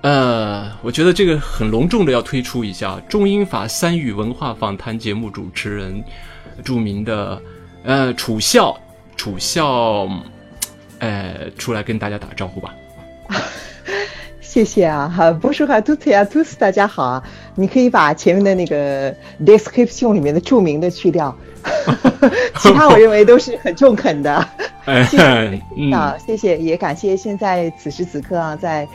呃，我觉得这个很隆重的要推出一下中英法三语文化访谈节目主持人，著名的呃楚笑，楚笑，呃，出来跟大家打个招呼吧。谢谢啊，哈，不说话，都特啊，都是大家好啊。你可以把前面的那个 description 里面的著名的去掉，其他我认为都是很中肯的。谢 谢啊，谢谢，也感谢现在此时此刻啊，在。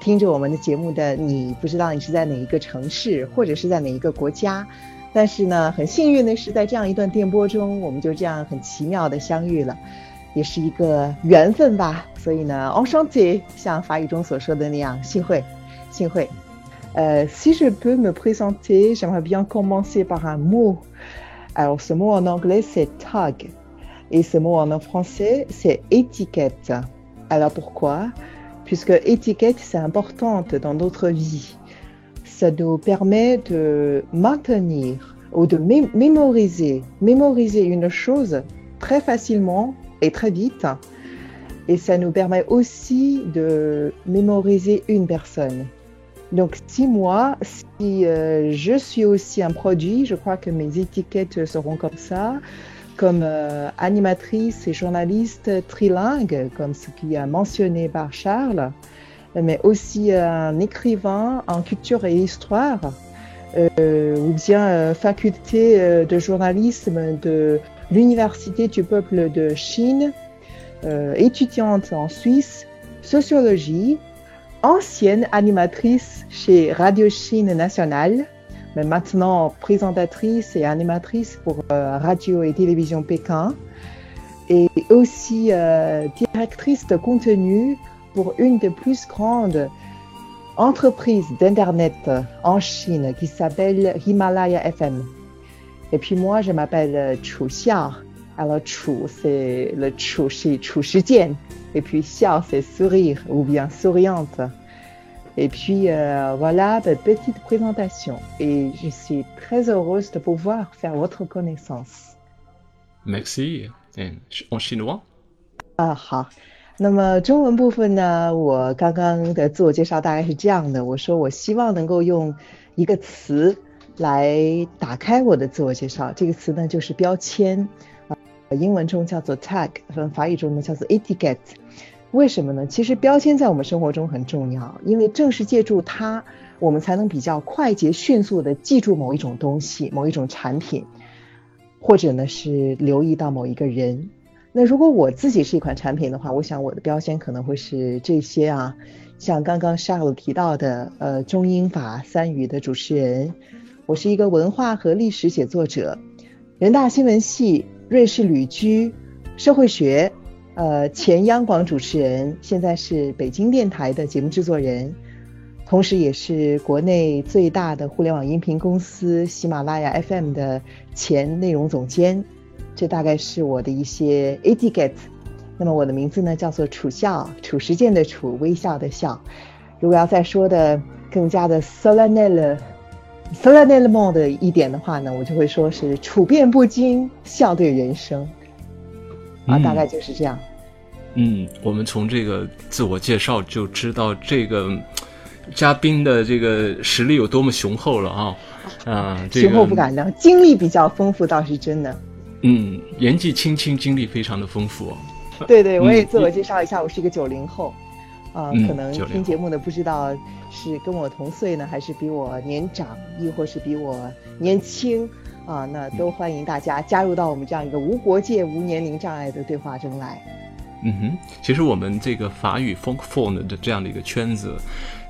听着我们的节目的你，不知道你是在哪一个城市，或者是在哪一个国家，但是呢，很幸运的是，在这样一段电波中，我们就这样很奇妙的相遇了，也是一个缘分吧。所以呢，enchanté，像法语中所说的那样，幸会，幸会。呃，si je peux me présenter, j'aimerais bien commencer par un mot. Alors, ce mot en anglais c'est tag, et ce mot en français c'est étiquette. Alors pourquoi? Puisque étiquette, c'est importante dans notre vie. Ça nous permet de maintenir ou de mémoriser, mémoriser une chose très facilement et très vite. Et ça nous permet aussi de mémoriser une personne. Donc si moi, si euh, je suis aussi un produit, je crois que mes étiquettes seront comme ça comme euh, animatrice et journaliste trilingue, comme ce qui est mentionné par Charles, mais aussi un écrivain en culture et histoire, euh, ou bien euh, faculté de journalisme de l'Université du peuple de Chine, étudiante en Suisse, sociologie, ancienne animatrice chez Radio Chine Nationale, mais maintenant présentatrice et animatrice pour euh, radio et télévision Pékin, et aussi euh, directrice de contenu pour une des plus grandes entreprises d'Internet en Chine qui s'appelle Himalaya FM. Et puis moi, je m'appelle Chu Xia. Alors Chu, c'est le Chu, c'est Chu Et puis Xia, c'est sourire ou bien souriante. Et puis euh, voilà, petite présentation. Et je suis très heureuse de pouvoir faire votre connaissance. Merci. En chinois? 啊，好。那么中文部分呢，我刚刚的自我介绍大概是这样的。我说我希望能够用一个词来打开我的自我介绍。这个词呢就是标签，啊，英文中叫做 tag，法语中呢叫做 etiquette。 为什么呢？其实标签在我们生活中很重要，因为正是借助它，我们才能比较快捷、迅速的记住某一种东西、某一种产品，或者呢是留意到某一个人。那如果我自己是一款产品的话，我想我的标签可能会是这些啊，像刚刚 Charles 提到的，呃，中英法三语的主持人，我是一个文化和历史写作者，人大新闻系瑞士旅居，社会学。呃，前央广主持人，现在是北京电台的节目制作人，同时也是国内最大的互联网音频公司喜马拉雅 FM 的前内容总监。这大概是我的一些 etiquette。那么我的名字呢，叫做楚笑，楚时健的楚，微笑的笑。如果要再说的更加的 solennel，solennellement 的一点的话呢，我就会说是处变不惊，笑对人生。啊，大概就是这样。嗯，我们从这个自我介绍就知道这个嘉宾的这个实力有多么雄厚了啊！啊，雄厚不敢当，经历比较丰富倒是真的。嗯，年纪轻轻，经历非常的丰富。对对，我也自我介绍一下，我是一个九零后。啊，可能听节目的不知道是跟我同岁呢，还是比我年长，亦或是比我年轻。啊，那都欢迎大家加入到我们这样一个无国界、无年龄障碍的对话中来。嗯哼，其实我们这个法语 f o n k p h o n e 的这样的一个圈子，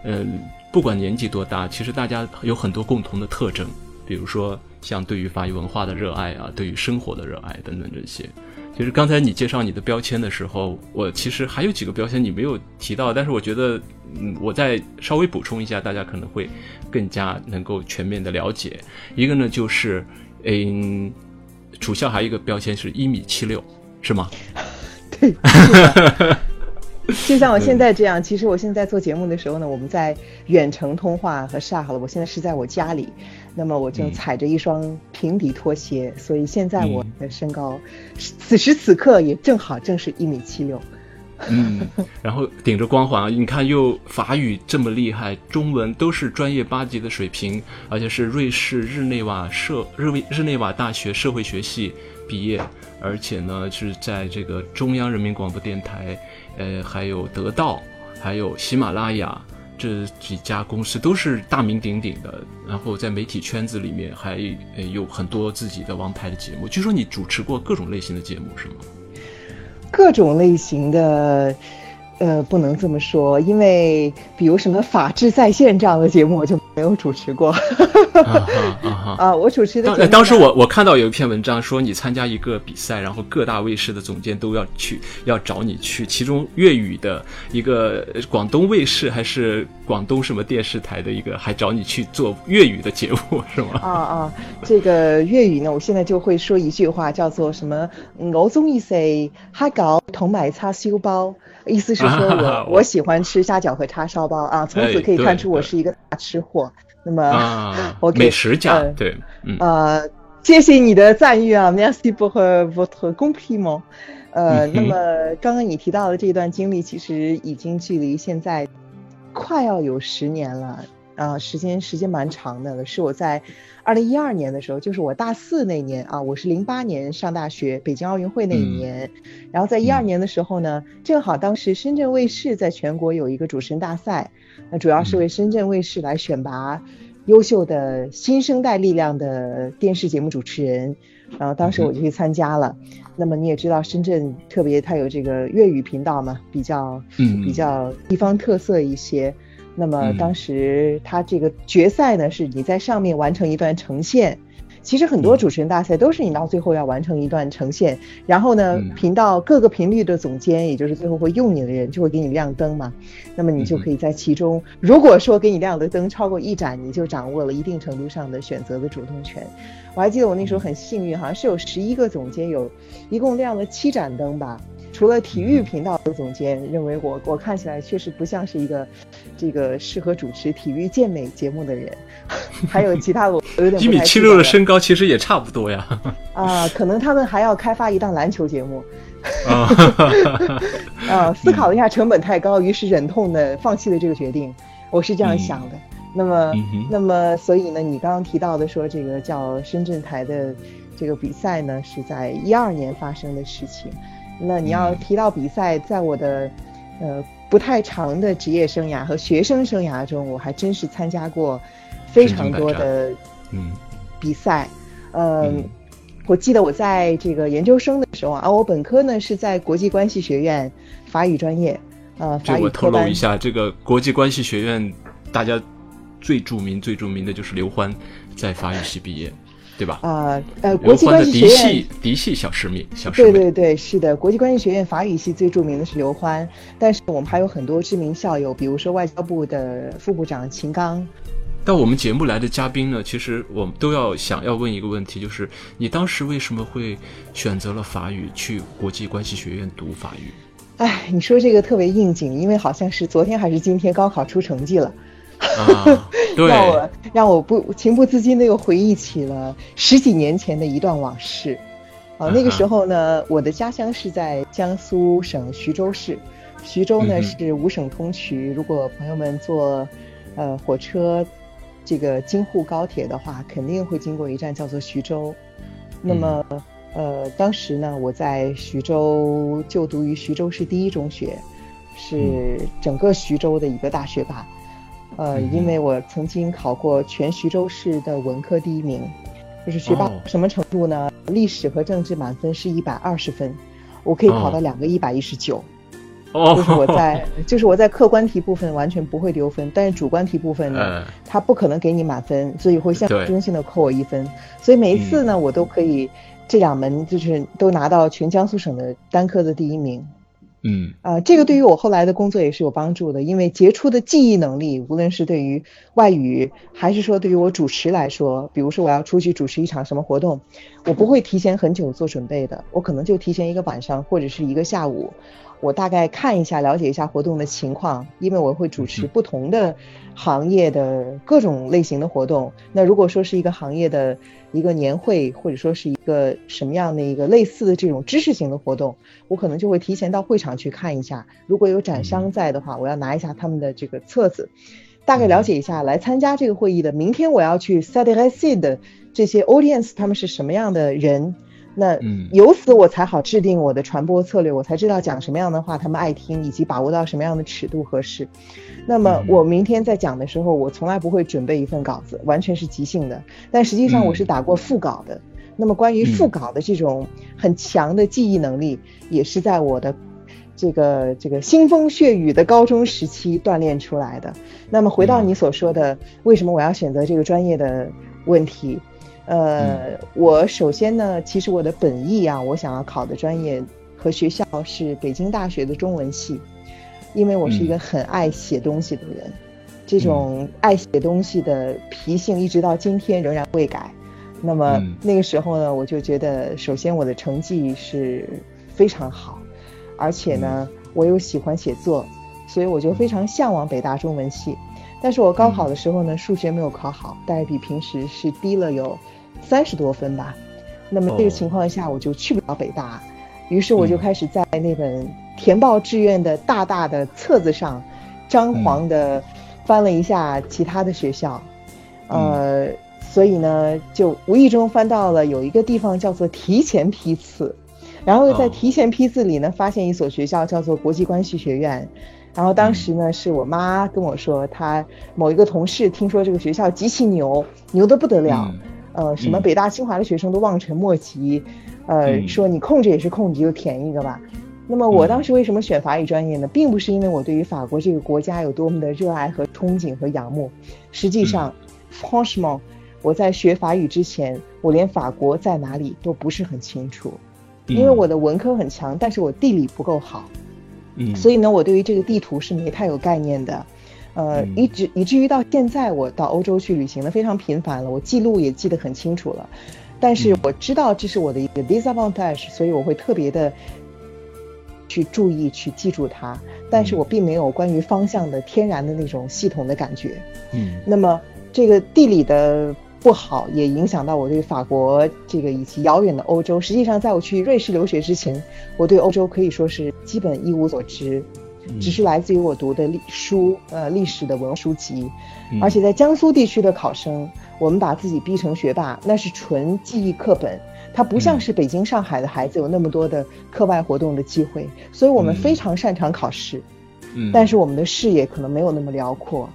呃，不管年纪多大，其实大家有很多共同的特征，比如说像对于法语文化的热爱啊，对于生活的热爱等等这些。其实刚才你介绍你的标签的时候，我其实还有几个标签你没有提到，但是我觉得，嗯，我再稍微补充一下，大家可能会更加能够全面的了解。一个呢，就是，嗯，楚校还有一个标签是一米七六，是吗？对。就像我现在这样，其实我现在做节目的时候呢，我们在远程通话和晒好了，我现在是在我家里。那么我正踩着一双平底拖鞋，所以现在我的身高，此时此刻也正好正是一米七六。嗯，然后顶着光环啊，你看又法语这么厉害，中文都是专业八级的水平，而且是瑞士日内瓦社日日内瓦大学社会学系毕业，而且呢是在这个中央人民广播电台，呃，还有得到，还有喜马拉雅。这几家公司都是大名鼎鼎的，然后在媒体圈子里面还有很多自己的王牌的节目。据说你主持过各种类型的节目，是吗？各种类型的。呃，不能这么说，因为比如什么《法治在线》这样的节目，我就没有主持过。啊，我主持的。当当时我我看到有一篇文章说，你参加一个比赛，然后各大卫视的总监都要去，要找你去。其中粤语的一个广东卫视还是广东什么电视台的一个，还找你去做粤语的节目，是吗？啊啊，这个粤语呢，我现在就会说一句话，叫做什么？我中意食虾饺同埋叉烧包。意思是说我 我喜欢吃虾饺和叉烧包啊，从此可以看出我是一个大吃货。那么，我美食家对，呃，谢谢你的赞誉啊，Merci pour votre compliment。呃，那么刚刚你提到的这段经历，其实已经距离现在快要有十年了。啊，时间时间蛮长的了，是我在二零一二年的时候，就是我大四那年啊，我是零八年上大学，北京奥运会那一年，然后在一二年的时候呢，正好当时深圳卫视在全国有一个主持人大赛，那主要是为深圳卫视来选拔优秀的新生代力量的电视节目主持人，然后当时我就去参加了。那么你也知道，深圳特别它有这个粤语频道嘛，比较嗯。比较地方特色一些。那么当时他这个决赛呢，是你在上面完成一段呈现。其实很多主持人大赛都是你到最后要完成一段呈现，然后呢，频道各个频率的总监，也就是最后会用你的人，就会给你亮灯嘛。那么你就可以在其中，如果说给你亮的灯超过一盏，你就掌握了一定程度上的选择的主动权。我还记得我那时候很幸运，好像是有十一个总监，有一共亮了七盏灯吧。除了体育频道的总监认为我，我看起来确实不像是一个这个适合主持体育健美节目的人，还有其他我有点 一米七六的身高，其实也差不多呀。啊，可能他们还要开发一档篮球节目。啊，思考了一下成本太高，于是忍痛的放弃了这个决定。我是这样想的。那么，那么，所以呢，你刚刚提到的说这个叫深圳台的这个比赛呢，是在一二年发生的事情。那你要提到比赛，在我的呃不太长的职业生涯和学生生涯中，我还真是参加过非常多的嗯比赛。嗯，我记得我在这个研究生的时候啊，我本科呢是在国际关系学院法语专业，呃，法语我透露一下，这个国际关系学院大家最著名、最著名的就是刘欢在法语系毕业。对吧？啊，呃，国际关系学院嫡系小师妹，小师妹。对对对，是的，国际关系学院法语系最著名的是刘欢，但是我们还有很多知名校友，比如说外交部的副部长秦刚。到我们节目来的嘉宾呢，其实我们都要想要问一个问题，就是你当时为什么会选择了法语去国际关系学院读法语？哎，你说这个特别应景，因为好像是昨天还是今天高考出成绩了。啊，让我让我不情不自禁的又回忆起了十几年前的一段往事。啊，那个时候呢，我的家乡是在江苏省徐州市，徐州呢是五省通衢。如果朋友们坐呃火车这个京沪高铁的话，肯定会经过一站叫做徐州。那么呃，当时呢，我在徐州就读于徐州市第一中学，是整个徐州的一个大学霸。呃，因为我曾经考过全徐州市的文科第一名，就是学霸什么程度呢？历史和政治满分是一百二十分，我可以考到两个一百一十九。哦，就是我在，就是我在客观题部分完全不会丢分，但是主观题部分呢，他不可能给你满分，所以会象征性的扣我一分。所以每一次呢，我都可以这两门就是都拿到全江苏省的单科的第一名。嗯啊，这个对于我后来的工作也是有帮助的，因为杰出的记忆能力，无论是对于外语，还是说对于我主持来说，比如说我要出去主持一场什么活动，我不会提前很久做准备的，我可能就提前一个晚上或者是一个下午。我大概看一下，了解一下活动的情况，因为我会主持不同的行业的各种类型的活动。那如果说是一个行业的一个年会，或者说是一个什么样的一个类似的这种知识型的活动，我可能就会提前到会场去看一下。如果有展商在的话，我要拿一下他们的这个册子，大概了解一下来参加这个会议的。明天我要去 s a d e r e s 的这些 audience，他们是什么样的人？那由此我才好制定我的传播策略，我才知道讲什么样的话他们爱听，以及把握到什么样的尺度合适。那么我明天在讲的时候，我从来不会准备一份稿子，完全是即兴的。但实际上我是打过副稿的。那么关于副稿的这种很强的记忆能力，也是在我的这个这个腥风血雨的高中时期锻炼出来的。那么回到你所说的，为什么我要选择这个专业的问题？呃，我首先呢，其实我的本意啊，我想要考的专业和学校是北京大学的中文系，因为我是一个很爱写东西的人，这种爱写东西的脾性一直到今天仍然未改。那么那个时候呢，我就觉得，首先我的成绩是非常好，而且呢，我又喜欢写作，所以我就非常向往北大中文系。但是我高考的时候呢，数学没有考好，大概比平时是低了有。三十多分吧，那么这个情况下我就去不了北大，于是我就开始在那本填报志愿的大大的册子上，张狂的翻了一下其他的学校，呃，所以呢就无意中翻到了有一个地方叫做提前批次，然后在提前批次里呢发现一所学校叫做国际关系学院，然后当时呢是我妈跟我说，她某一个同事听说这个学校极其牛，牛得不得了。呃，什么北大清华的学生都望尘莫及，呃，说你空着也是空，你就填一个吧。那么我当时为什么选法语专业呢？并不是因为我对于法国这个国家有多么的热爱和憧憬和仰慕。实际上，franchement，我在学法语之前，我连法国在哪里都不是很清楚，因为我的文科很强，但是我地理不够好，嗯，所以呢，我对于这个地图是没太有概念的。呃，一直以至于到现在，我到欧洲去旅行的非常频繁了，我记录也记得很清楚了。但是我知道这是我的一个 disadvantage，所以我会特别的去注意去记住它。但是我并没有关于方向的天然的那种系统的感觉。嗯，那么这个地理的不好也影响到我对法国这个以及遥远的欧洲。实际上，在我去瑞士留学之前，我对欧洲可以说是基本一无所知。只是来自于我读的历书，呃，历史的文书籍，而且在江苏地区的考生，我们把自己逼成学霸，那是纯记忆课本，它不像是北京、上海的孩子有那么多的课外活动的机会，所以我们非常擅长考试，嗯，但是我们的视野可能没有那么辽阔，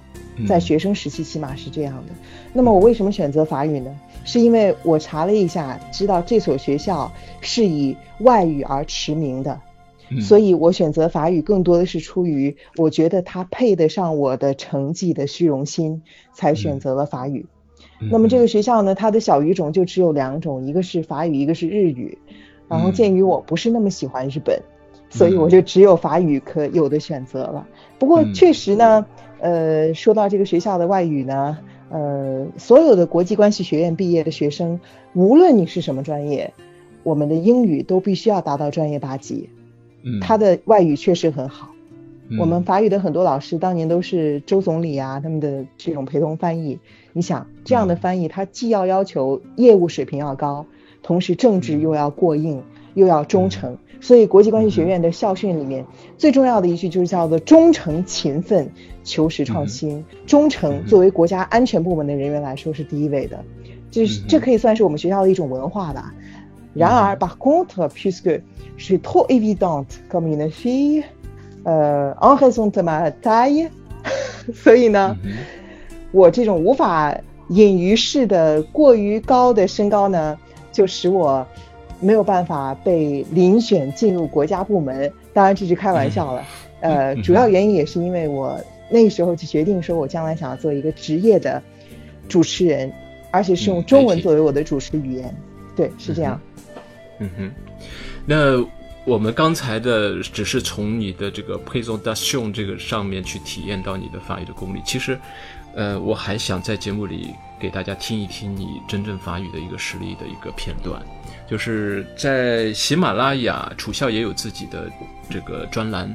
在学生时期起码是这样的。那么我为什么选择法语呢？是因为我查了一下，知道这所学校是以外语而驰名的。所以我选择法语更多的是出于我觉得它配得上我的成绩的虚荣心，才选择了法语。那么这个学校呢，它的小语种就只有两种，一个是法语，一个是日语。然后鉴于我不是那么喜欢日本，所以我就只有法语可有的选择了。不过确实呢，呃，说到这个学校的外语呢，呃，所有的国际关系学院毕业的学生，无论你是什么专业，我们的英语都必须要达到专业八级。他的外语确实很好，我们法语的很多老师当年都是周总理啊，他们的这种陪同翻译。你想这样的翻译，他既要要求业务水平要高，同时政治又要过硬，又要忠诚。所以国际关系学院的校训里面最重要的一句就是叫做忠诚、勤奋、求实创新。忠诚作为国家安全部门的人员来说是第一位的，这是这可以算是我们学校的一种文化吧。然而，par contre, puisque je suis trop évidente comme une fille, euh, en raison de ma taille，所以呢，我这种无法隐于世的过于高的身高呢，就使我没有办法被遴选进入国家部门。当然这是开玩笑了，呃，主要原因也是因为我那时候就决定说，我将来想要做一个职业的主持人，而且是用中文作为我的主持语言。对，是这样。嗯哼，那我们刚才的只是从你的这个 presentation 这个上面去体验到你的法语的功力。其实，呃，我还想在节目里给大家听一听你真正法语的一个实力的一个片段，就是在喜马拉雅，楚笑也有自己的这个专栏，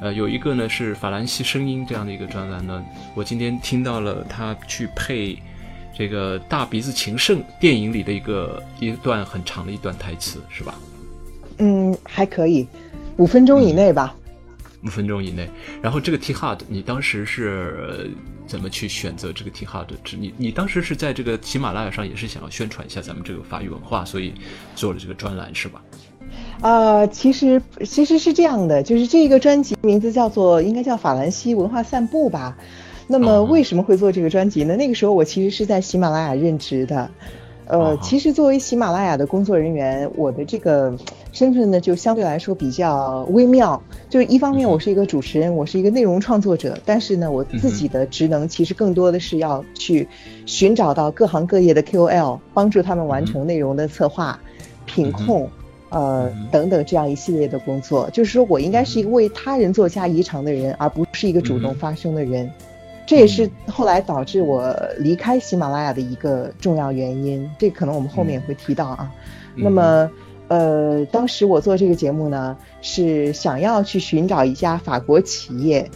呃，有一个呢是法兰西声音这样的一个专栏呢，我今天听到了他去配。这个大鼻子情圣电影里的一个一段很长的一段台词是吧？嗯，还可以，五分钟以内吧。五分钟以内。然后这个 T Hard，你当时是怎么去选择这个 T Hard？你你当时是在这个喜马拉雅上也是想要宣传一下咱们这个法语文化，所以做了这个专栏是吧？呃，其实其实是这样的，就是这个专辑名字叫做应该叫法兰西文化散步吧。那么为什么会做这个专辑呢？那个时候我其实是在喜马拉雅任职的，呃，其实作为喜马拉雅的工作人员，我的这个身份呢就相对来说比较微妙。就是一方面我是一个主持人，我是一个内容创作者，但是呢，我自己的职能其实更多的是要去寻找到各行各业的 KOL，帮助他们完成内容的策划、品控，呃等等这样一系列的工作。就是说我应该是一个为他人做嫁衣裳的人，而不是一个主动发声的人。这也是后来导致我离开喜马拉雅的一个重要原因，这可能我们后面也会提到啊。那么，呃，当时我做这个节目呢，是想要去寻找一家法国企业，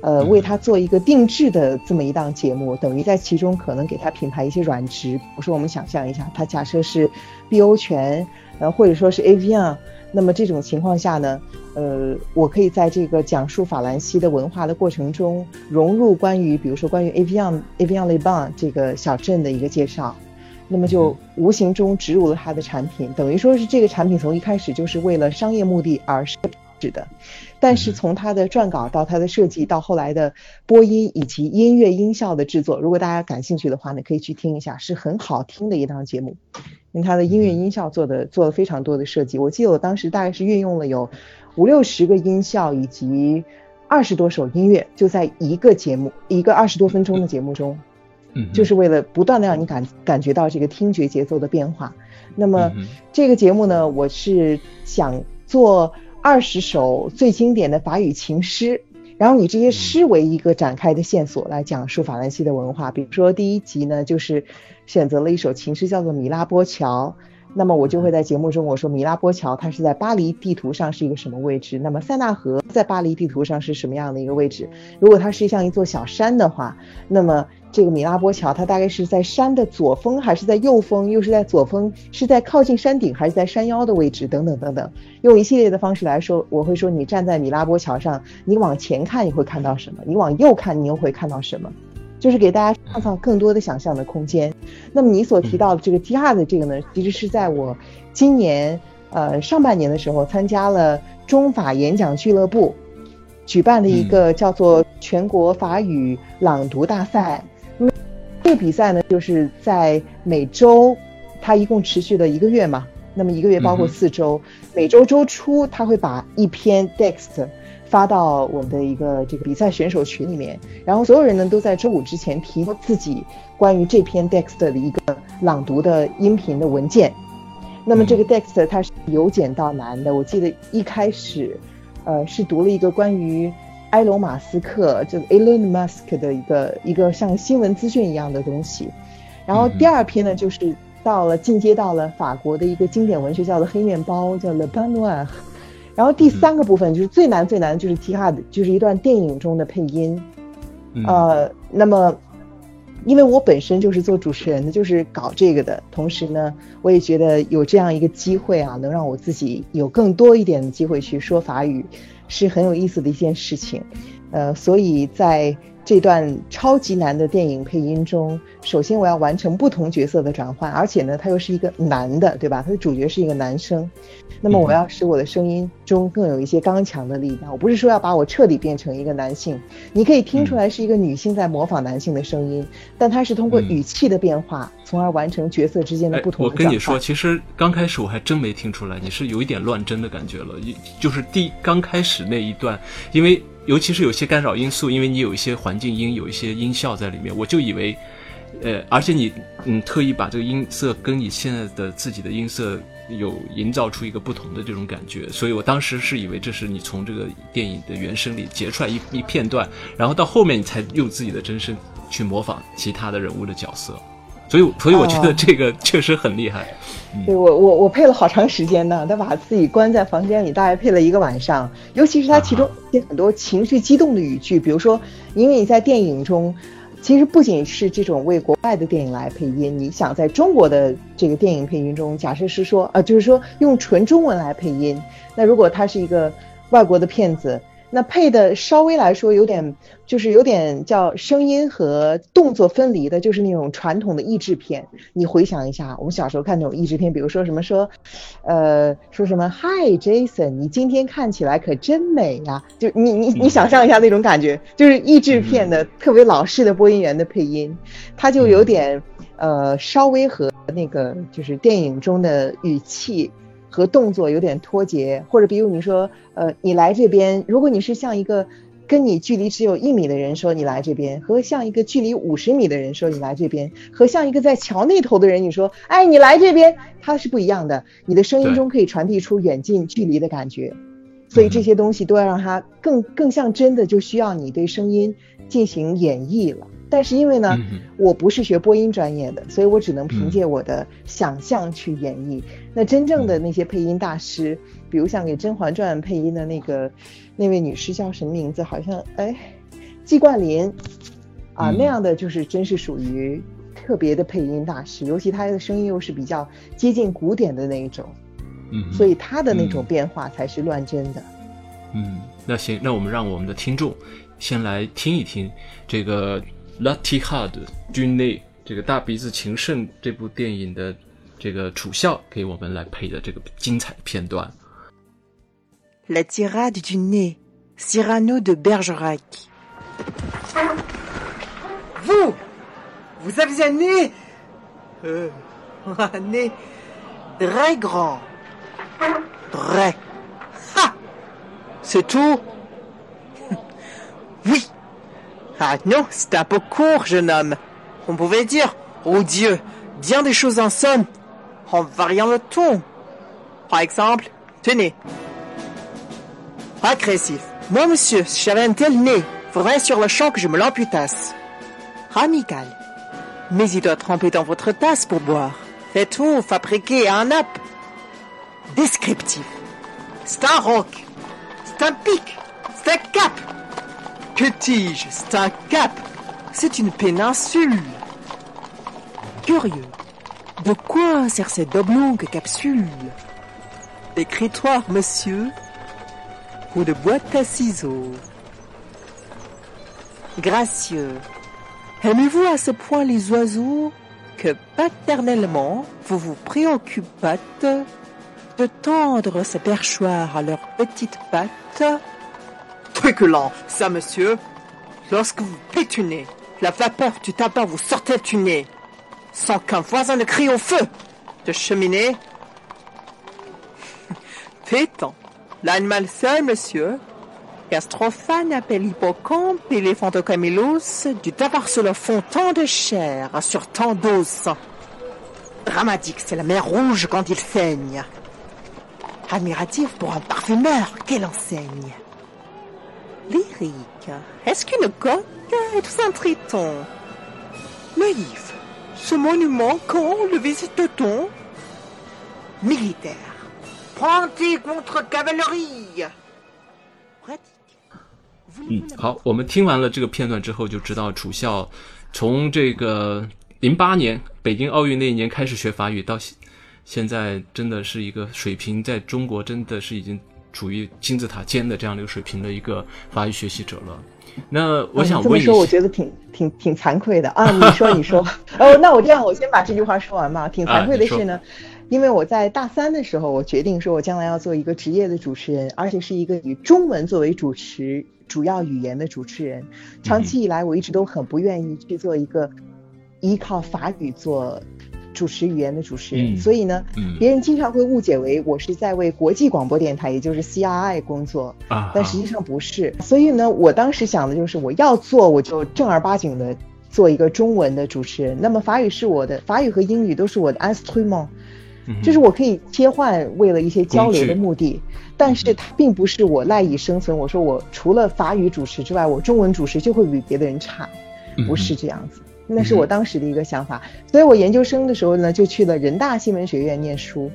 呃，为他做一个定制的这么一档节目，等于在其中可能给他品牌一些软植。我说我们想象一下，他假设是 BO 泉，呃，或者说是 AVN。那么这种情况下呢，呃，我可以在这个讲述法兰西的文化的过程中，融入关于，比如说关于 Avion Avion Le Bon 这个小镇的一个介绍，那么就无形中植入了它的产品，等于说是这个产品从一开始就是为了商业目的而设置的，但是从它的撰稿到它的设计到后来的播音以及音乐音效的制作，如果大家感兴趣的话呢，可以去听一下，是很好听的一档节目。因为它的音乐音效做的做了非常多的设计，我记得我当时大概是运用了有五六十个音效以及二十多首音乐，就在一个节目一个二十多分钟的节目中，嗯，就是为了不断的让你感感觉到这个听觉节奏的变化。那么这个节目呢，我是想做二十首最经典的法语情诗。然后以这些诗为一个展开的线索来讲述法兰西的文化，比如说第一集呢，就是选择了一首情诗，叫做《米拉波桥》。那么我就会在节目中我说，米拉波桥它是在巴黎地图上是一个什么位置？那么塞纳河在巴黎地图上是什么样的一个位置？如果它是像一座小山的话，那么。这个米拉波桥，它大概是在山的左峰还是在右峰？又是在左峰，是在靠近山顶还是在山腰的位置？等等等等，用一系列的方式来说，我会说你站在米拉波桥上，你往前看你会看到什么？你往右看你又会看到什么？就是给大家创造更多的想象的空间。那么你所提到的这个 T 二的这个呢，其实是在我今年呃上半年的时候参加了中法演讲俱乐部举办的一个叫做全国法语朗读大赛。那么这个比赛呢，就是在每周，它一共持续了一个月嘛。那么一个月包括四周，每周周初他会把一篇 text 发到我们的一个这个比赛选手群里面，然后所有人呢都在周五之前提自己关于这篇 Dext 的一个朗读的音频的文件。那么这个 Dext 它是由简到难的，我记得一开始，呃，是读了一个关于。埃隆·马斯克就是 Elon Musk 的一个一个像新闻资讯一样的东西，然后第二篇呢就是到了进阶到了法国的一个经典文学叫做《黑面包》叫 Le p a n o i r 然后第三个部分就是最难最难的就是 T Hard 就是一段电影中的配音，呃，那么因为我本身就是做主持人的，就是搞这个的，同时呢，我也觉得有这样一个机会啊，能让我自己有更多一点的机会去说法语。是很有意思的一件事情，呃，所以在这段超级难的电影配音中，首先我要完成不同角色的转换，而且呢，他又是一个男的，对吧？他的主角是一个男生。那么我要使我的声音中更有一些刚强的力量。我不是说要把我彻底变成一个男性，你可以听出来是一个女性在模仿男性的声音，但他是通过语气的变化，从而完成角色之间的不同。我跟你说，其实刚开始我还真没听出来，你是有一点乱真的感觉了。就是第刚开始那一段，因为尤其是有些干扰因素，因为你有一些环境音，有一些音效在里面，我就以为，呃，而且你嗯特意把这个音色跟你现在的自己的音色。有营造出一个不同的这种感觉，所以我当时是以为这是你从这个电影的原声里截出来一一片段，然后到后面你才用自己的真声去模仿其他的人物的角色，所以所以我觉得这个 确实很厉害。对我我我配了好长时间呢，他把自己关在房间里，大概配了一个晚上，尤其是他其中一些很多情绪激动的语句，比如说，因为你在电影中。其实不仅是这种为国外的电影来配音，你想在中国的这个电影配音中，假设是说，呃，就是说用纯中文来配音，那如果他是一个外国的片子。那配的稍微来说有点，就是有点叫声音和动作分离的，就是那种传统的译制片。你回想一下，我们小时候看那种译制片，比如说什么说，呃，说什么 Hi Jason，你今天看起来可真美呀！就你你你想象一下那种感觉，就是译制片的特别老式的播音员的配音，他就有点呃稍微和那个就是电影中的语气。和动作有点脱节，或者比如你说，呃，你来这边，如果你是像一个跟你距离只有一米的人说你来这边，和像一个距离五十米的人说你来这边，和像一个在桥那头的人你说，哎，你来这边，它是不一样的。你的声音中可以传递出远近距离的感觉，所以这些东西都要让它更更像真的，就需要你对声音进行演绎了。但是因为呢，我不是学播音专业的，所以我只能凭借我的想象去演绎。那真正的那些配音大师，比如像给《甄嬛传》配音的那个那位女士叫什么名字？好像哎，季冠霖啊，那样的就是真是属于特别的配音大师，尤其他的声音又是比较接近古典的那一种，嗯，所以他的那种变化才是乱真的。嗯，那行，那我们让我们的听众先来听一听这个。La Tirade du Nez，这个大鼻子情圣这部电影的这个楚笑给我们来配的这个精彩片段。La tirade du nez, Cyrano de Bergerac. Vous, vous avez un nez, euh, un nez très grand, très. Ha, c'est tout? Oui. Ah non, c'est un peu court, jeune homme. On pouvait dire, oh Dieu, bien des choses en somme, en variant le ton. Par exemple, tenez. Agressif. Moi, monsieur, si j'avais un tel nez, faudrait sur le champ que je me l'amputasse. Amical. Mais il doit tremper dans votre tasse pour boire. Faites tout fabriqué à un nappe. Descriptif. C'est un roc. C'est un pic. C'est un cap. Que dis-je C'est un cap? C'est une péninsule Curieux. De quoi sert cette oblongue capsule? D'écritoire, monsieur Ou de boîte à ciseaux Gracieux. Aimez-vous à ce point les oiseaux que paternellement vous vous préoccupâtes tendre ce perchoir à leurs petites pattes truculent, ça, monsieur. Lorsque vous pétunez, la vapeur du tabac vous sortait du nez, sans qu'un voisin ne crie au feu de cheminée. Pétant, l'animal seul, monsieur. Gastrophane appelle hippocampe, éléphant de Camillus, du tabac sur le fond tant de chair, sur tant d'os. Dramatique, c'est la mer rouge quand il saigne. Admiratif pour un parfumeur, quelle enseigne lyrique. Est-ce qu'une coque est un triton Naïf. Ce monument, quand le visite-t-on Militaire. Pointé contre cavalerie. 嗯，好，我们听完了这个片段之后，就知道楚笑从这个零八年北京奥运那一年开始学法语，到 现在真的是一个水平，在中国真的是已经。处于金字塔尖的这样的一个水平的一个法语学习者了。那我想这么说我觉得挺挺挺惭愧的啊！你说你说 哦，那我这样，我先把这句话说完吧。挺惭愧的是呢，因为我在大三的时候，我决定说我将来要做一个职业的主持人，而且是一个以中文作为主持主要语言的主持人。长期以来，我一直都很不愿意去做一个依靠法语做。主持语言的主持人，所以呢，别人经常会误解为我是在为国际广播电台，也就是 CRI 工作。啊，但实际上不是。所以呢，我当时想的就是我要做，我就正儿八经的做一个中文的主持人。那么法语是我的，法语和英语都是我的 instrument，就是我可以切换为了一些交流的目的，但是它并不是我赖以生存。我说我除了法语主持之外，我中文主持就会比别的人差，不是这样子。那是我当时的一个想法，所以我研究生的时候呢，就去了人大新闻学院念书，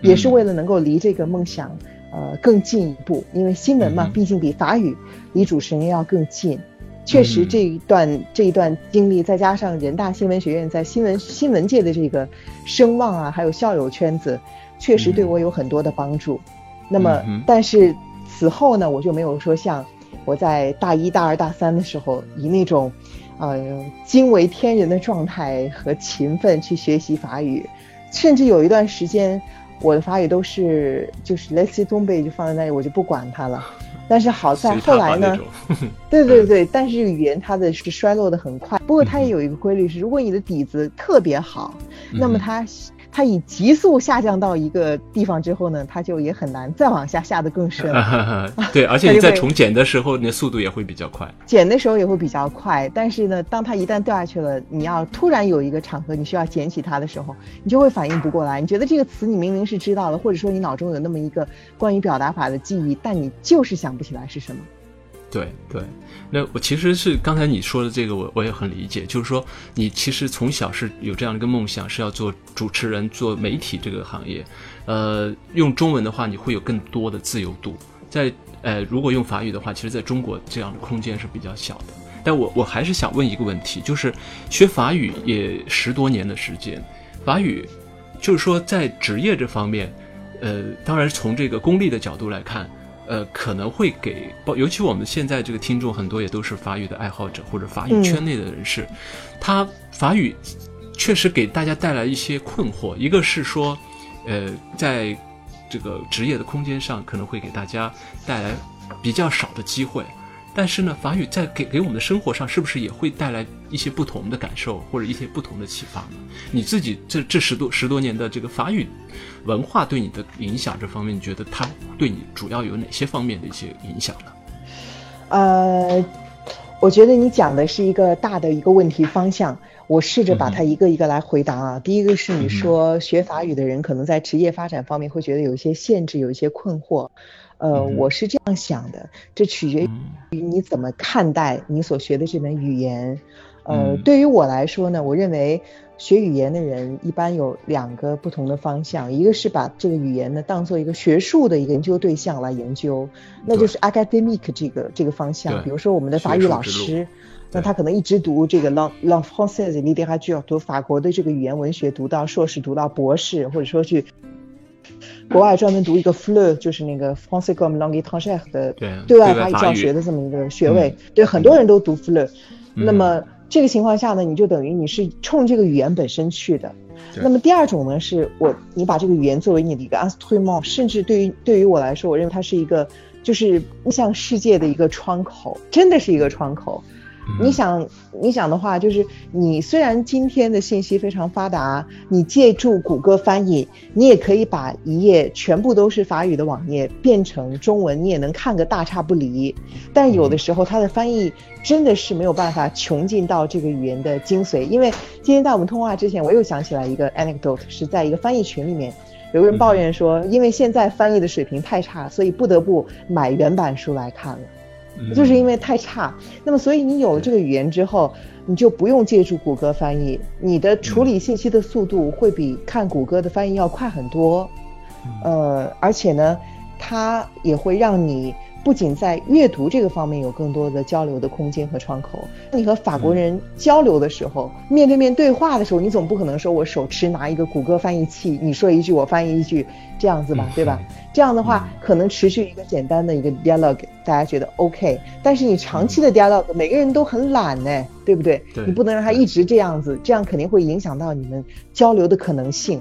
也是为了能够离这个梦想呃更进一步。因为新闻嘛，毕竟比法语离主持人要更近。确实，这一段这一段经历，再加上人大新闻学院在新闻新闻界的这个声望啊，还有校友圈子，确实对我有很多的帮助。那么，但是此后呢，我就没有说像我在大一大二大三的时候，以那种呃惊为天人的状态和勤奋去学习法语，甚至有一段时间，我的法语都是就是 Let's see 东北就放在那里，我就不管它了。但是好在后来呢，对对对，但是语言它的是衰落的很快。不过它也有一个规律是，如果你的底子特别好，那么它。它以急速下降到一个地方之后呢，它就也很难再往下下的更深。对，而且 你在重剪的时候，那速度也会比较快。剪的时候也会比较快，但是呢，当它一旦掉下去了，你要突然有一个场合你需要捡起它的时候，你就会反应不过来。你觉得这个词你明明是知道了，或者说你脑中有那么一个关于表达法的记忆，但你就是想不起来是什么。对对，那我其实是刚才你说的这个，我我也很理解，就是说你其实从小是有这样一个梦想，是要做主持人、做媒体这个行业。呃，用中文的话，你会有更多的自由度。在呃，如果用法语的话，其实在中国这样的空间是比较小的。但我我还是想问一个问题，就是学法语也十多年的时间，法语就是说在职业这方面，呃，当然从这个功利的角度来看。呃，可能会给，尤其我们现在这个听众很多也都是法语的爱好者或者法语圈内的人士，他法语确实给大家带来一些困惑。一个是说，呃，在这个职业的空间上可能会给大家带来比较少的机会。但是呢，法语在给给我们的生活上，是不是也会带来一些不同的感受，或者一些不同的启发呢？你自己这这十多十多年的这个法语文化对你的影响这方面，你觉得它对你主要有哪些方面的一些影响呢？呃，我觉得你讲的是一个大的一个问题方向，我试着把它一个一个来回答啊。第一个是你说学法语的人可能在职业发展方面会觉得有一些限制，有一些困惑。呃，我是这样想的，这取决于你怎么看待你所学的这门语言。呃，对于我来说呢，我认为学语言的人一般有两个不同的方向，一个是把这个语言呢当做一个学术的研究对象来研究，那就是 academic 这个这个方向。比如说我们的法语老师，那他可能一直读这个 la la française littérature，读法国的这个语言文学，读到硕士，读到博士，或者说去。国外专门读一个 FLE，就是那个 Français comme langue étrangère 的对外法语教学的这么一个学位，对很多人都读 FLE。那么这个情况下呢，你就等于你是冲这个语言本身去的。那么第二种呢，是我你把这个语言作为你的一个 instrument，甚至对于对于我来说，我认为它是一个就是向世界的一个窗口，真的是一个窗口。你想，你想的话，就是你虽然今天的信息非常发达，你借助谷歌翻译，你也可以把一页全部都是法语的网页变成中文，你也能看个大差不离。但有的时候，它的翻译真的是没有办法穷尽到这个语言的精髓。因为今天在我们通话之前，我又想起来一个 anecdote，是在一个翻译群里面，有个人抱怨说，因为现在翻译的水平太差，所以不得不买原版书来看了。就是因为太差，那么所以你有了这个语言之后，你就不用借助谷歌翻译，你的处理信息的速度会比看谷歌的翻译要快很多，呃，而且呢，它也会让你。不仅在阅读这个方面有更多的交流的空间和窗口，你和法国人交流的时候，面对面对话的时候，你总不可能说我手持拿一个谷歌翻译器，你说一句我翻译一句这样子吧，对吧？这样的话可能持续一个简单的一个 dialogue，大家觉得 OK。但是你长期的 dialogue，每个人都很懒呢，对不对？你不能让他一直这样子，这样肯定会影响到你们交流的可能性。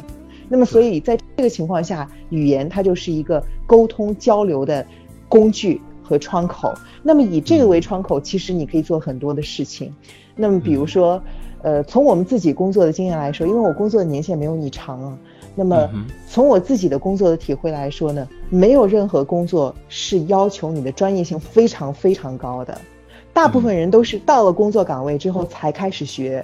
那么所以在这个情况下，语言它就是一个沟通交流的。工具和窗口，那么以这个为窗口，其实你可以做很多的事情。那么比如说，呃，从我们自己工作的经验来说，因为我工作的年限没有你长啊，那么从我自己的工作的体会来说呢，没有任何工作是要求你的专业性非常非常高的，大部分人都是到了工作岗位之后才开始学。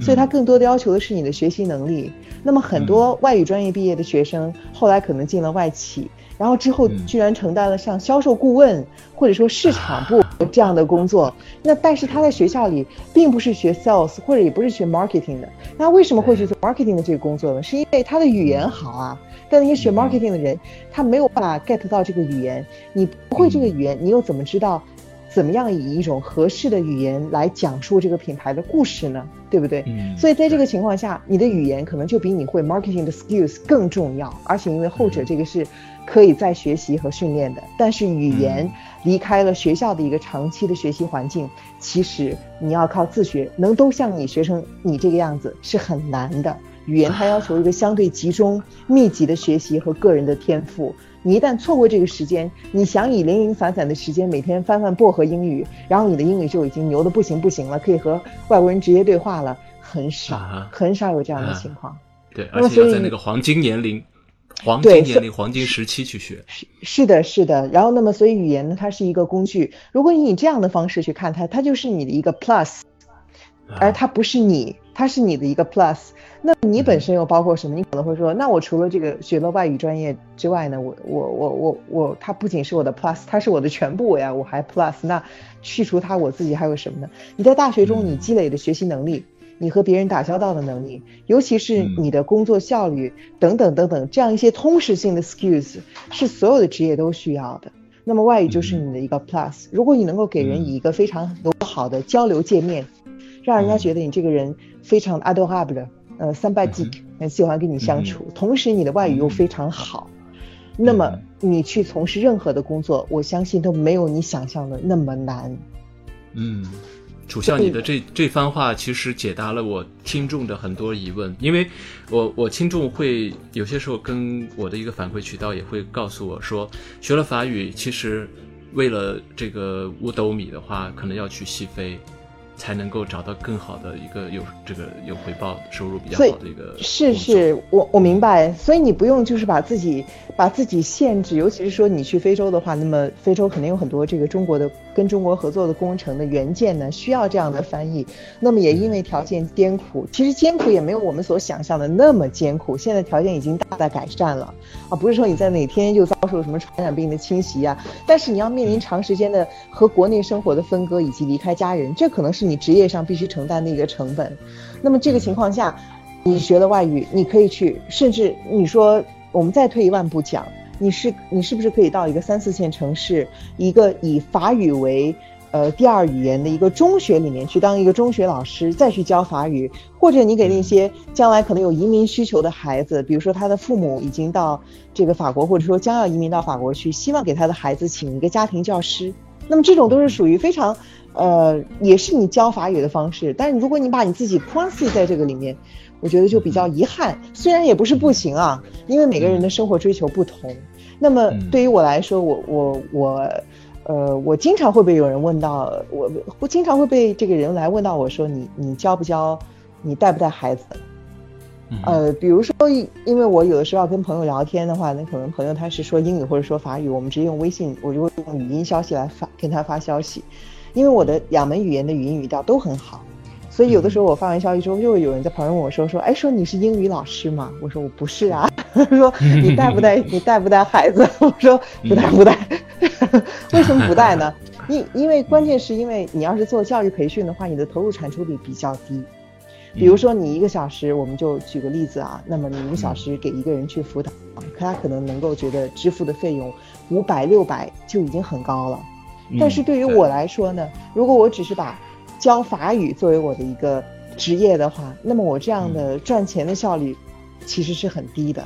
所以他更多的要求的是你的学习能力。那么很多外语专业毕业的学生，后来可能进了外企，然后之后居然承担了像销售顾问或者说市场部这样的工作。那但是他在学校里并不是学 sales 或者也不是学 marketing 的，那为什么会去做 marketing 的这个工作呢？是因为他的语言好啊。但那些学 marketing 的人，他没有办法 get 到这个语言，你不会这个语言，你又怎么知道？怎么样以一种合适的语言来讲述这个品牌的故事呢？对不对？嗯。所以在这个情况下，你的语言可能就比你会 marketing 的 skills 更重要。而且因为后者这个是可以再学习和训练的，但是语言离开了学校的一个长期的学习环境，其实你要靠自学，能都像你学成你这个样子是很难的。语言它要求一个相对集中、密集的学习和个人的天赋。你一旦错过这个时间，你想以零零散散的时间每天翻翻薄荷英语，然后你的英语就已经牛的不行不行了，可以和外国人直接对话了，很少，很少有这样的情况。对，而且要在那个黄金年龄、黄金年龄、黄金时期去学。是是的，是的。然后，那么所以语言呢，它是一个工具。如果你以这样的方式去看它，它就是你的一个 plus，而它不是你，它是你的一个 plus。那你本身又包括什么？你可能会说，那我除了这个学了外语专业之外呢？我我我我我，它不仅是我的 plus，它是我的全部呀！我还 plus，那去除它，我自己还有什么呢？你在大学中你积累的学习能力，你和别人打交道的能力，尤其是你的工作效率等等等等，这样一些通识性的 skills 是所有的职业都需要的。那么外语就是你的一个 plus。如果你能够给人以一个非常友好的交流界面，让人家觉得你这个人非常 adorable。呃，三拜几很喜欢跟你相处，同时你的外语又非常好，那么你去从事任何的工作，我相信都没有你想象的那么难。嗯，楚笑，你的这这番话其实解答了我听众的很多疑问，因为我我听众会有些时候跟我的一个反馈渠道也会告诉我说，学了法语，其实为了这个五斗米的话，可能要去西非。才能够找到更好的一个有这个有回报、收入比较好的一个。是是，我我明白，所以你不用就是把自己把自己限制，尤其是说你去非洲的话，那么非洲肯定有很多这个中国的跟中国合作的工程的原件呢，需要这样的翻译。那么也因为条件艰苦，其实艰苦也没有我们所想象的那么艰苦。现在条件已经大大改善了啊，不是说你在哪天就遭受什么传染病的侵袭呀，但是你要面临长时间的和国内生活的分割以及离开家人，这可能是。你职业上必须承担的一个成本，那么这个情况下，你学了外语，你可以去，甚至你说我们再退一万步讲，你是你是不是可以到一个三四线城市，一个以法语为呃第二语言的一个中学里面去当一个中学老师，再去教法语，或者你给那些将来可能有移民需求的孩子，比如说他的父母已经到这个法国，或者说将要移民到法国去，希望给他的孩子请一个家庭教师，那么这种都是属于非常。呃，也是你教法语的方式，但是如果你把你自己框死在这个里面，我觉得就比较遗憾。虽然也不是不行啊，因为每个人的生活追求不同。那么对于我来说，我我我，呃，我经常会被有人问到，我我经常会被这个人来问到我说，你你教不教，你带不带孩子？呃，比如说，因为我有的时候要跟朋友聊天的话，那可能朋友他是说英语或者说法语，我们直接用微信，我就会用语音消息来发跟他发消息。因为我的两门语言的语音语调都很好，所以有的时候我发完消息之后，就会有人在旁边问我说：“说，哎，说你是英语老师吗？”我说：“我不是啊。”他说：“你带不带？你带不带孩子？”我说：“不带，不带。”为什么不带呢？因因为关键是因为你要是做教育培训的话，你的投入产出比比较低。比如说你一个小时，我们就举个例子啊，那么你一个小时给一个人去辅导，可他可能能够觉得支付的费用五百六百就已经很高了。但是对于我来说呢，如果我只是把教法语作为我的一个职业的话，那么我这样的赚钱的效率其实是很低的。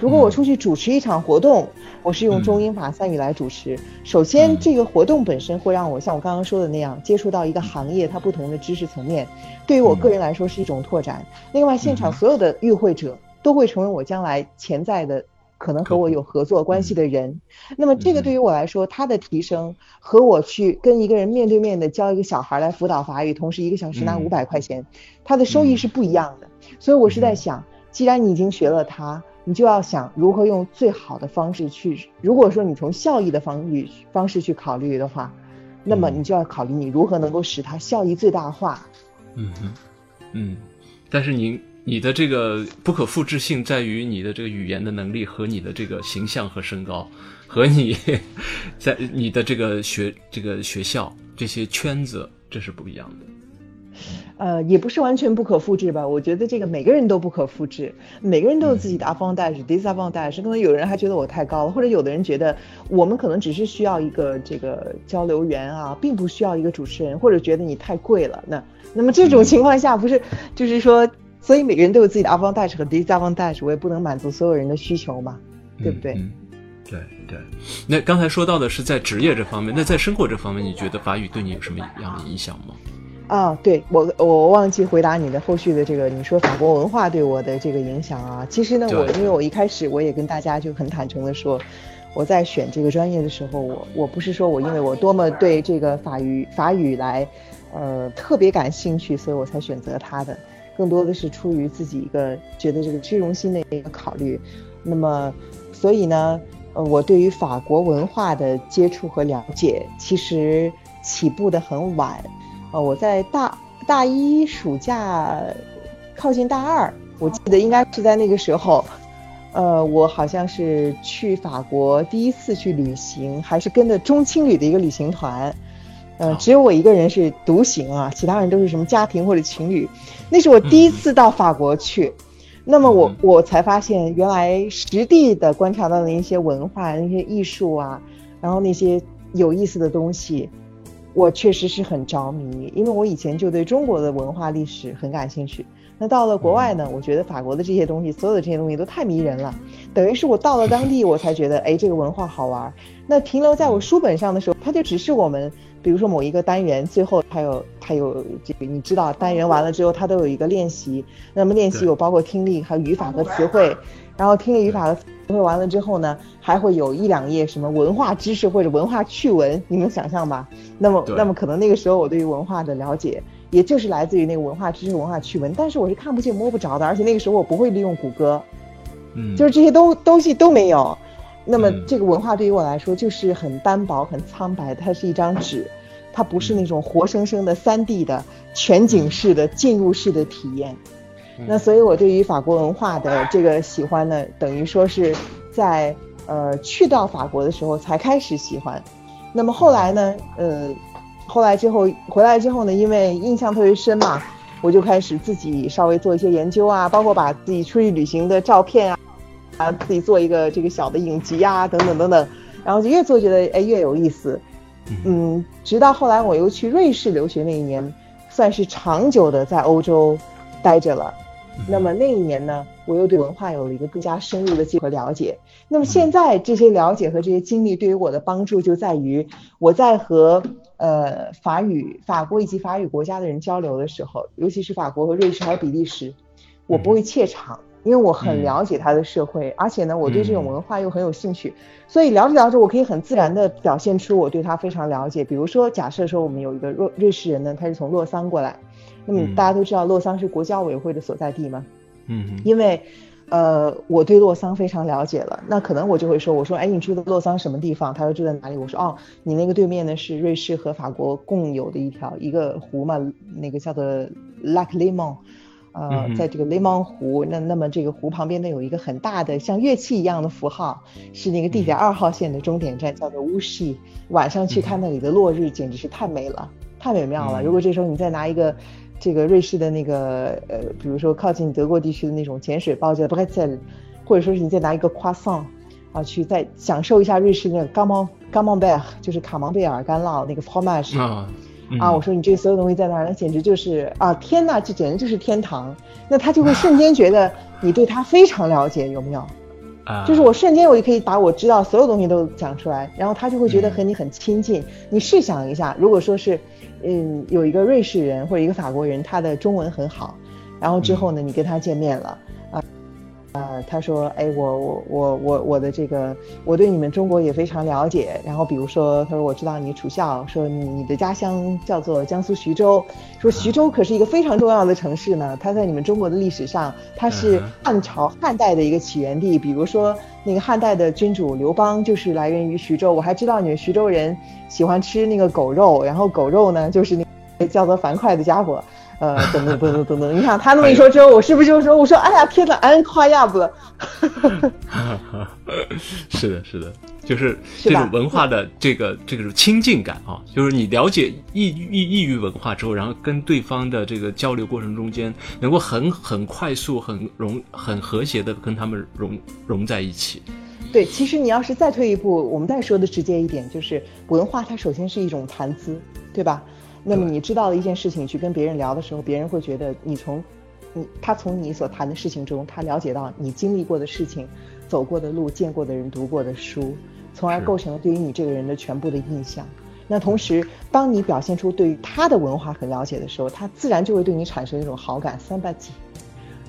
如果我出去主持一场活动，我是用中英法三语来主持，首先这个活动本身会让我像我刚刚说的那样接触到一个行业它不同的知识层面，对于我个人来说是一种拓展。另外，现场所有的与会者都会成为我将来潜在的。可能和我有合作关系的人，那么这个对于我来说，他的提升和我去跟一个人面对面的教一个小孩来辅导法语，同时一个小时拿五百块钱，他的收益是不一样的。所以我是在想，既然你已经学了它，你就要想如何用最好的方式去。如果说你从效益的方与方式去考虑的话，那么你就要考虑你如何能够使它效益最大化。嗯哼，嗯。但是您你的这个不可复制性在于你的这个语言的能力和你的这个形象和身高，和你 在你的这个学这个学校这些圈子，这是不一样的。呃，也不是完全不可复制吧。我觉得这个每个人都不可复制，每个人都有自己的 avantage、disadvantage。可能有人还觉得我太高了，或者有的人觉得我们可能只是需要一个这个交流员啊，并不需要一个主持人，或者觉得你太贵了。那那么这种情况下，不是就是说，所以每个人都有自己的 advantage 和 disadvantage，我也不能满足所有人的需求嘛，对不对？嗯，对对。那刚才说到的是在职业这方面，那在生活这方面，你觉得法语对你有什么样的影响吗？啊，对我我忘记回答你的后续的这个，你说法国文化对我的这个影响啊，其实呢，我因为我一开始我也跟大家就很坦诚的说，我在选这个专业的时候，我我不是说我因为我多么对这个法语法语来，呃特别感兴趣，所以我才选择它的，更多的是出于自己一个觉得这个虚荣心的一个考虑，那么所以呢，呃我对于法国文化的接触和了解，其实起步的很晚。呃，我在大大一暑假靠近大二，我记得应该是在那个时候，呃，我好像是去法国第一次去旅行，还是跟着中青旅的一个旅行团，呃，只有我一个人是独行啊，其他人都是什么家庭或者情侣。那是我第一次到法国去，那么我我才发现，原来实地的观察到的一些文化、那些艺术啊，然后那些有意思的东西。我确实是很着迷，因为我以前就对中国的文化历史很感兴趣。那到了国外呢，我觉得法国的这些东西，所有的这些东西都太迷人了。等于是我到了当地，我才觉得，哎，这个文化好玩。那停留在我书本上的时候，它就只是我们，比如说某一个单元，最后它有它有这个，你知道，单元完了之后，它都有一个练习。那么练习有包括听力和语法和词汇，然后听力语法和词汇完了之后呢，还会有一两页什么文化知识或者文化趣闻，你能想象吧？那么，那么可能那个时候我对于文化的了解，也就是来自于那个文化知识、文化趣闻，但是我是看不见摸不着的，而且那个时候我不会利用谷歌，嗯，就是这些都东西都没有。那么这个文化对于我来说就是很单薄、很苍白，它是一张纸，它不是那种活生生的三 D 的全景式的进入式的体验。那所以我对于法国文化的这个喜欢呢，等于说是在呃去到法国的时候才开始喜欢。那么后来呢？呃，后来之后回来之后呢，因为印象特别深嘛，我就开始自己稍微做一些研究啊，包括把自己出去旅行的照片啊，啊，自己做一个这个小的影集啊，等等等等，然后就越做觉得哎越有意思，嗯，直到后来我又去瑞士留学那一年，算是长久的在欧洲待着了。那么那一年呢，我又对文化有了一个更加深入的机会了解。那么现在这些了解和这些经历对于我的帮助就在于，我在和呃法语、法国以及法语国家的人交流的时候，尤其是法国和瑞士还有比利时，我不会怯场，因为我很了解他的社会，而且呢，我对这种文化又很有兴趣，所以聊着聊着，我可以很自然的表现出我对他非常了解。比如说，假设说我们有一个瑞瑞士人呢，他是从洛桑过来。那么大家都知道洛桑是国教委会的所在地吗？嗯，因为，呃，我对洛桑非常了解了，那可能我就会说，我说，哎，你住的洛桑什么地方？他说住在哪里？我说，哦，你那个对面呢是瑞士和法国共有的一条一个湖嘛，那个叫做 Lac Léman，呃，在这个雷芒湖，那那么这个湖旁边呢有一个很大的像乐器一样的符号，是那个地铁二号线的终点站，叫做乌西。晚上去看那里的落日，简直是太美了，太美妙了。如果这时候你再拿一个。这个瑞士的那个呃，比如说靠近德国地区的那种碱水包叫 Brezel，或者说是你再拿一个 croissant 啊，去再享受一下瑞士那个 g a m o n g a m o n b e r 就是卡芒贝尔干酪那个 fromage 啊，啊，我说你这所有东西在那儿，那简直就是啊，天呐，这简直就是天堂。那他就会瞬间觉得你对他非常了解，有没有？啊，就是我瞬间我就可以把我知道所有东西都讲出来，然后他就会觉得和你很亲近。你试想一下，如果说是。嗯，有一个瑞士人或者一个法国人，他的中文很好，然后之后呢，你跟他见面了，啊，呃，他说，哎，我我我我我的这个，我对你们中国也非常了解。然后比如说，他说我知道你楚校，说你的家乡叫做江苏徐州，说徐州可是一个非常重要的城市呢。它在你们中国的历史上，它是汉朝汉代的一个起源地。比如说那个汉代的君主刘邦就是来源于徐州。我还知道你们徐州人。喜欢吃那个狗肉，然后狗肉呢，就是那叫做樊哙的家伙，呃，等等等等等等。你看他那么一说之后，我是不是就说，我说，哎呀，天哪，安夸亚不了。是的，是的，就是这种文化的这个这个亲近感啊，就是你了解异异异域文化之后，然后跟对方的这个交流过程中间，能够很很快速、很融、很和谐的跟他们融融在一起。对，其实你要是再退一步，我们再说的直接一点，就是文化它首先是一种谈资，对吧？那么你知道的一件事情，去跟别人聊的时候，别人会觉得你从你他从你所谈的事情中，他了解到你经历过的事情。走过的路、见过的人、读过的书，从而构成了对于你这个人的全部的印象。那同时，当你表现出对于他的文化很了解的时候，他自然就会对你产生一种好感。三八几，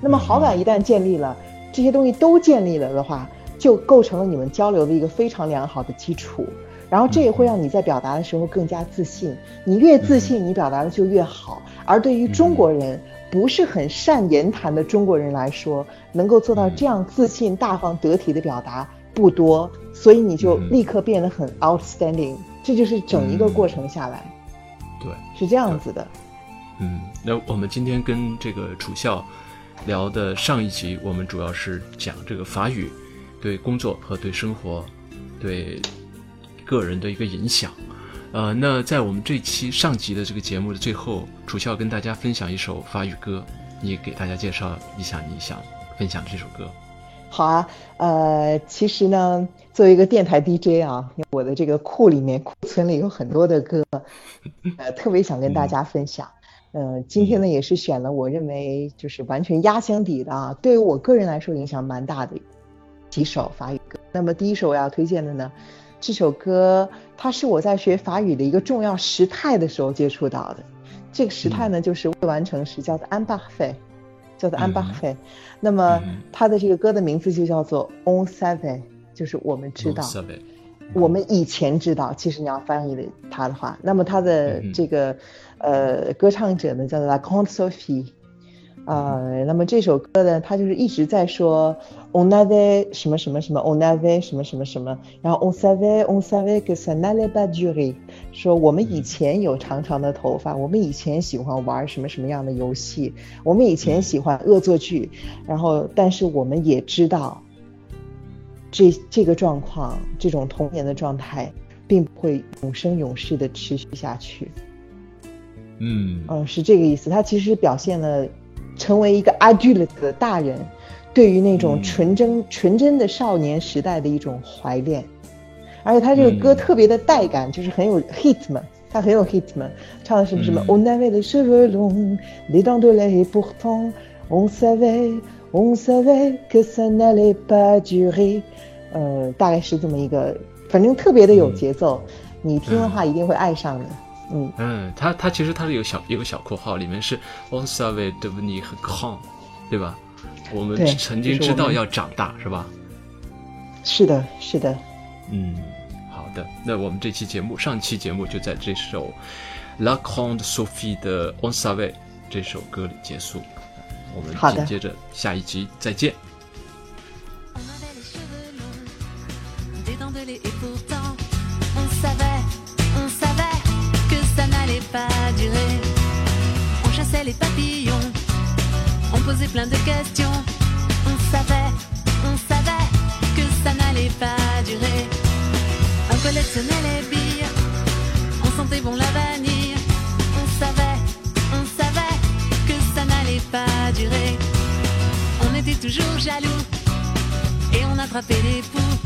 那么好感一旦建立了，这些东西都建立了的话，就构成了你们交流的一个非常良好的基础。然后这也会让你在表达的时候更加自信。你越自信，你表达的就越好。而对于中国人，不是很善言谈的中国人来说，能够做到这样自信、大方、得体的表达不多，所以你就立刻变得很 outstanding。这就是整一个过程下来，对，是这样子的。嗯，那我们今天跟这个楚笑聊的上一集，我们主要是讲这个法语对工作和对生活、对个人的一个影响。呃，那在我们这期上集的这个节目的最后，楚笑跟大家分享一首法语歌，你给大家介绍一下你想分享的这首歌。好啊，呃，其实呢，作为一个电台 DJ 啊，我的这个库里面库存里有很多的歌，呃，特别想跟大家分享。嗯，今天呢也是选了我认为就是完全压箱底的啊，对于我个人来说影响蛮大的几首法语歌。那么第一首我要推荐的呢。这首歌，它是我在学法语的一个重要时态的时候接触到的。这个时态呢，就是未完成时，叫做 r f e 叫做 r f e 那么它的这个歌的名字就叫做 On Seven，就是我们知道，我们以前知道。其实你要翻译的它的话，那么它的这个呃歌唱者呢，叫做 Laconte Sophie。呃，那么这首歌呢，它就是一直在说 on avait 什么什么什么 on avait 什么什么什么，然后 on savait on savait que ça n'allait pas durer，说我们以前有长长的头发，我们以前喜欢玩什么什么样的游戏，我们以前喜欢恶作剧，然后但是我们也知道，这这个状况，这种童年的状态，并不会永生永世的持续下去。嗯，嗯，是这个意思，它其实表现了。成为一个 adult 的大人，对于那种纯真纯真的少年时代的一种怀恋，而且他这个歌特别的带感，就是很有 hit 嘛，他很有 hit 嘛，唱的什么什么 On avait les cheveux longs, les dents de lait, pourtant on savait, on savait que ça n'allait pas durer，呃，大概是这么一个，反正特别的有节奏，你听的话一定会爱上的。嗯嗯，他他其实他是有小有个小括号，里面是 on savait devenir grand，对吧？我们曾经知道要长大，是吧？是的，是的。嗯，好的。那我们这期节目，上期节目就在这首 La Grande Sophie 的 on savait 这首歌里结束。我们紧接着下一集再见。les. Posait plein de questions. On savait, on savait que ça n'allait pas durer. On collectionnait les billes. On sentait bon la vanille. On savait, on savait que ça n'allait pas durer. On était toujours jaloux. Et on attrapait les poux.